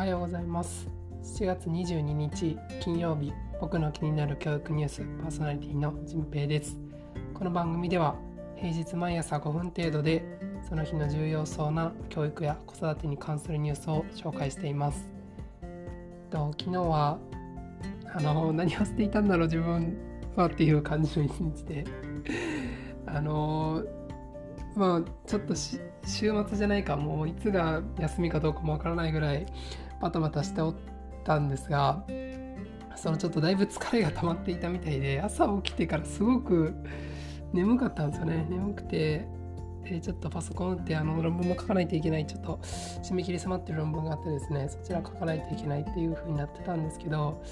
はようございます。7月22日金曜日僕の気になる教育ニュースパーソナリティのじんぺいです。この番組では平日毎朝5分程度でその日の重要そうな教育や子育てに関するニュースを紹介しています。と昨日はあの何をしていたんだろう自分はっていう感じの一日で。あのまあちょっと週末じゃないかもういつが休みかどうかもわからないぐらいバタバタしておったんですがそのちょっとだいぶ疲れが溜まっていたみたいで朝起きてからすごく眠かったんですよね。眠くてでちょっとパソコンってあの論文も書かないといけないちょっと締め切り迫ってる論文があってですねそちら書かないといけないっていう風になってたんですけど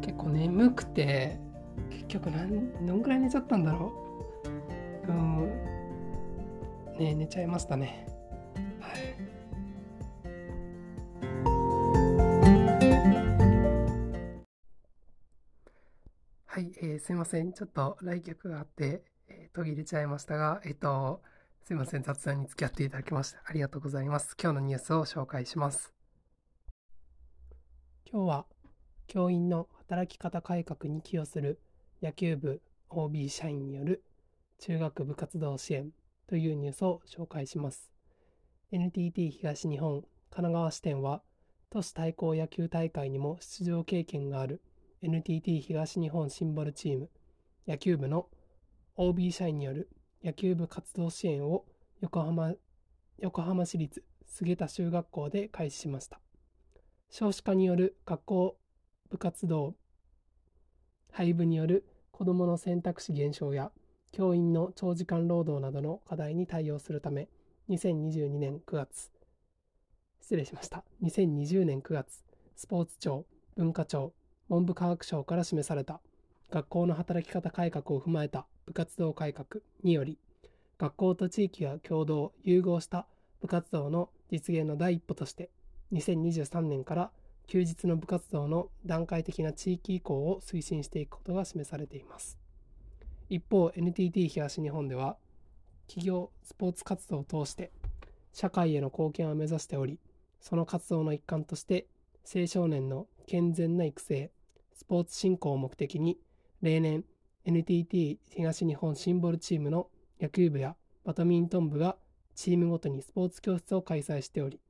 結構眠くて結局何どんぐらい寝ちゃったんだろう。うんね寝ちゃいましたね。はい、えー、すいません。ちょっと来客があって、えー、途切れちゃいましたが、えっ、ー、と、すいません。雑談に付き合っていただきましてありがとうございます。今日のニュースを紹介します。今日は、教員の働き方改革に寄与する野球部 OB 社員による中学部活動支援というニュースを紹介します。NTT 東日本神奈川支店は都市対抗野球大会にも出場経験がある NTT 東日本シンボルチーム野球部の OB 社員による野球部活動支援を横浜横浜市立菅田中学校で開始しました少子化による学校部活動廃部による子どもの選択肢減少や教員の長時間労働などの課題に対応するため、2022年9月、失礼しました。2020年9月、スポーツ庁、文化庁、文部科学省から示された学校の働き方改革を踏まえた部活動改革により、学校と地域が共同、融合した部活動の実現の第一歩として、2023年から休日の部活動の段階的な地域移行を推進していくことが示されています。一方 NTT 東日本では企業スポーツ活動を通して社会への貢献を目指しておりその活動の一環として青少年の健全な育成スポーツ振興を目的に例年 NTT 東日本シンボルチームの野球部やバドミントン部がチームごとにスポーツ教室を開催しており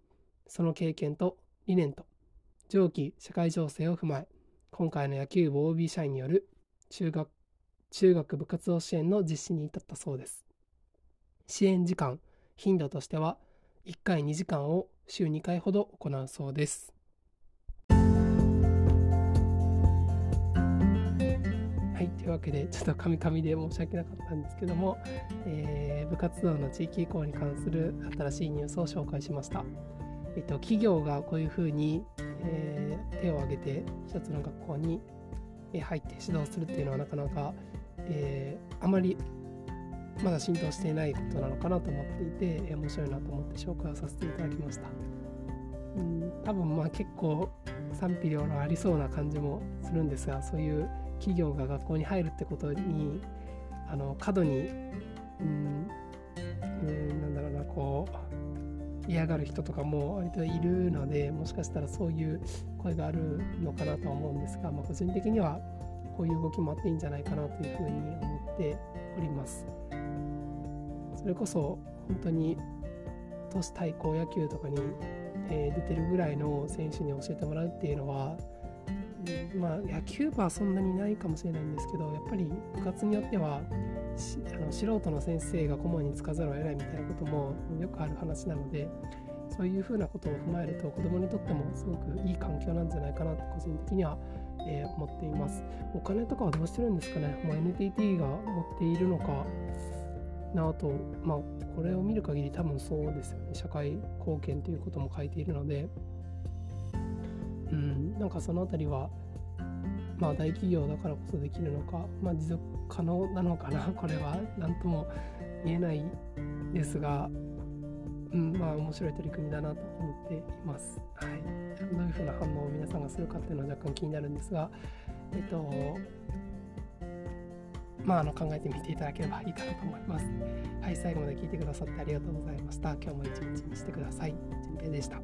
その経験と理念と上記社会情勢を踏まえ今回の野球部 OB 社員による中学中学部活動支援の実施に至ったそうです。支援時間、頻度としては1回2時間を週2回ほど行うそうです。というわけで、ちょっとカミカミで申し訳なかったんですけども、えー、部活動の地域移行に関する新しいニュースを紹介しました。えっと、企業がこういうふうに、えー、手を挙げて一つの学校に入って指導するっていうのはなかなかえー、あまりまだ浸透していないことなのかなと思っていて、面白いなと思って紹介をさせていただきました。うん、多分まあ結構賛否両論ありそうな感じもするんですがそういう企業が学校に入るってことにあの過度に、うん、うん、なんだろうなこう嫌がる人とかも割といるのでもしかしたらそういう声があるのかなとは思うんですが、まあ、個人的にはこういう動きもあっていいんじゃないかなというふうに思っております。それこそ本当に都市対抗野球とかに、え、出てるぐらいの選手に教えてもらうっていうのは、まあ、野球部はそんなにないかもしれないんですけどやっぱり部活によってはあの素人の先生が顧問につかざるを得ないみたいなこともよくある話なのでそういうふうなことを踏まえると子どもにとってもすごくいい環境なんじゃないかなと個人的にはえー、思っています。お金とかはどうしてるんですかね、まあ、NTT が持っているのかなと、まあ、これを見る限り多分そうですよね。社会貢献ということも書いているので、うん、なんかそのあたりは、まあ大企業だからこそできるのか、まあ持続可能なのかな、これは何とも言えないですが、うん、まあ面白い取り組みだなと思っています。はい。どういうふうな反応を皆さんがするかっていうのは若干気になるんですが、えっと、まあ、あの考えてみていただければいいかなと思います。はい、最後まで聞いてくださってありがとうございました。今日も一日にしてください。じんぺいでした。